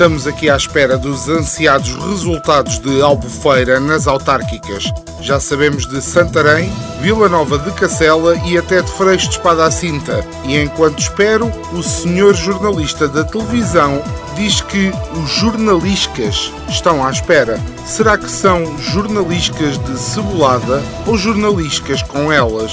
Estamos aqui à espera dos ansiados resultados de Albufeira nas autárquicas. Já sabemos de Santarém, Vila Nova de Cacela e até de Freixo de Espada à Cinta. E enquanto espero, o senhor jornalista da televisão diz que os jornalistas estão à espera. Será que são jornalistas de cebolada ou jornalistas com elas?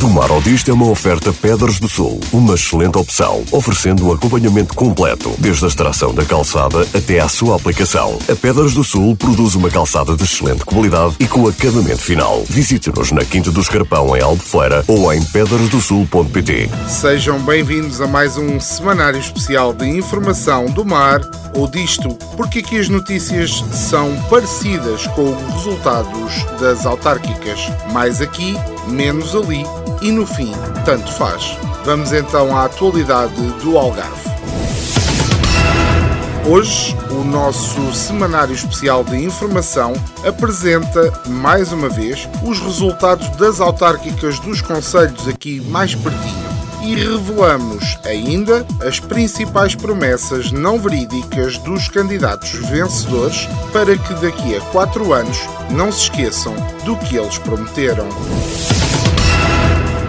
Do Mar ao Disto é uma oferta Pedras do Sul, uma excelente opção, oferecendo um acompanhamento completo, desde a extração da calçada até à sua aplicação. A Pedras do Sul produz uma calçada de excelente qualidade e com acabamento final. Visite-nos na Quinta do Escarpão, em Albufeira, ou em pedrasdosul.pt. Sejam bem-vindos a mais um semanário especial de informação do mar ou disto, porque aqui as notícias são parecidas com os resultados das autárquicas. Mais aqui, menos ali e no fim, tanto faz. Vamos então à atualidade do Algarve. Hoje, o nosso semanário especial de informação apresenta, mais uma vez, os resultados das autárquicas dos conselhos aqui mais pertinho e revelamos ainda as principais promessas não verídicas dos candidatos vencedores para que daqui a quatro anos não se esqueçam do que eles prometeram.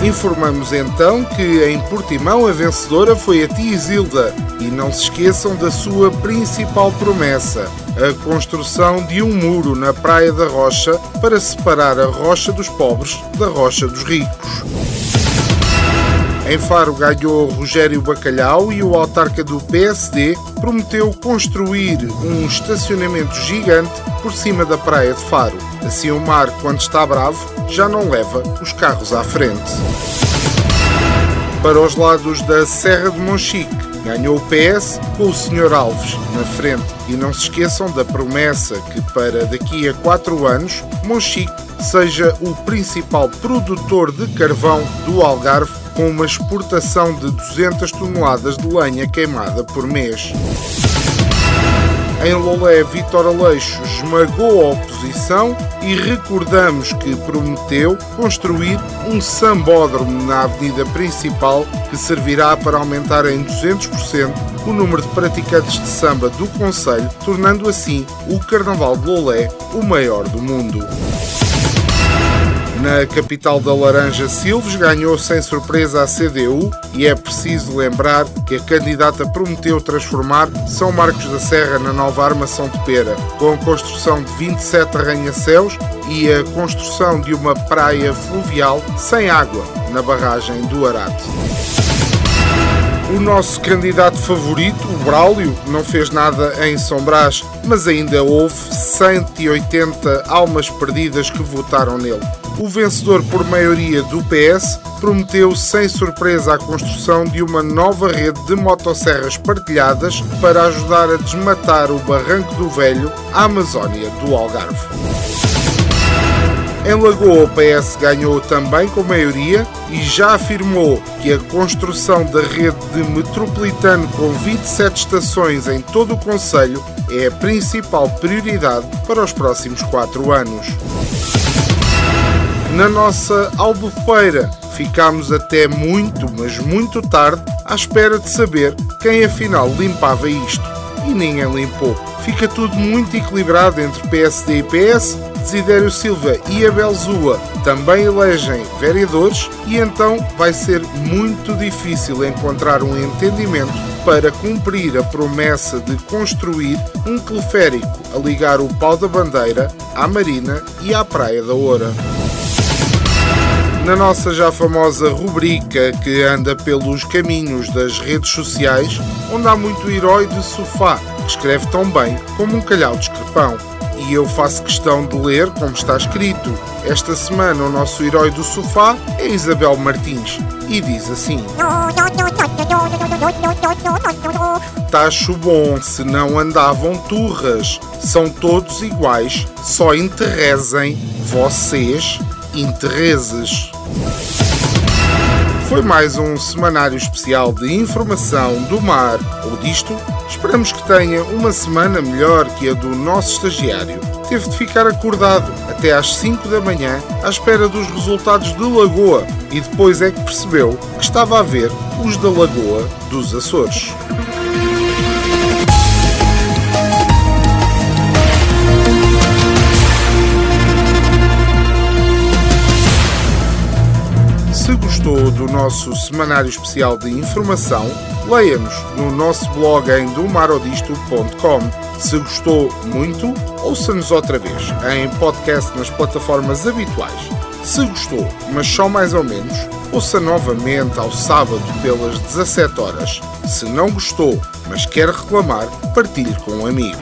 Informamos então que em Portimão a vencedora foi a tia Isilda e não se esqueçam da sua principal promessa, a construção de um muro na Praia da Rocha para separar a Rocha dos pobres da Rocha dos ricos. Em Faro ganhou Rogério Bacalhau e o autarca do PSD prometeu construir um estacionamento gigante por cima da praia de Faro. Assim o mar, quando está bravo, já não leva os carros à frente. Para os lados da Serra de Monchique, ganhou o PS com o Sr. Alves na frente. E não se esqueçam da promessa que para daqui a quatro anos, Monchique seja o principal produtor de carvão do Algarve com uma exportação de 200 toneladas de lenha queimada por mês. Em Lolé, Vitor Aleixo esmagou a oposição e recordamos que prometeu construir um sambódromo na avenida principal que servirá para aumentar em 200% o número de praticantes de samba do Conselho, tornando assim o Carnaval de Lolé o maior do mundo. Na capital da Laranja, Silves ganhou sem surpresa a CDU e é preciso lembrar que a candidata prometeu transformar São Marcos da Serra na nova armação de pera, com a construção de 27 arranha-céus e a construção de uma praia fluvial sem água na barragem do Arato. O nosso candidato favorito, o Braulio, não fez nada em São Brás, mas ainda houve 180 almas perdidas que votaram nele. O vencedor por maioria do PS prometeu sem surpresa a construção de uma nova rede de motosserras partilhadas para ajudar a desmatar o Barranco do Velho, a Amazónia do Algarve. Em Lagoa, o PS ganhou também com maioria e já afirmou que a construção da rede de metropolitano com 27 estações em todo o Conselho é a principal prioridade para os próximos quatro anos. Na nossa albufeira, ficámos até muito, mas muito tarde à espera de saber quem afinal limpava isto. E ninguém limpou. Fica tudo muito equilibrado entre PSD e PS. Desidério Silva e Abel Zua também elegem vereadores e então vai ser muito difícil encontrar um entendimento para cumprir a promessa de construir um teleférico a ligar o pau da bandeira à Marina e à Praia da Oura na nossa já famosa rubrica que anda pelos caminhos das redes sociais, onde há muito herói de sofá, que escreve tão bem como um calhau de escarpão. E eu faço questão de ler como está escrito. Esta semana o nosso herói do sofá é Isabel Martins e diz assim: Tacho bom, se não andavam turras, são todos iguais, só enterrezem vocês interesses. Foi mais um semanário especial de informação do mar ou disto. Esperamos que tenha uma semana melhor que a do nosso estagiário. Teve de ficar acordado até às 5 da manhã à espera dos resultados de Lagoa e depois é que percebeu que estava a ver os da Lagoa dos Açores. Se gostou do nosso semanário especial de informação, leia-nos no nosso blog em domarodisto.com. Se gostou muito, ouça-nos outra vez em podcast nas plataformas habituais. Se gostou, mas só mais ou menos, ouça novamente ao sábado pelas 17 horas. Se não gostou, mas quer reclamar, partilhe com um amigo.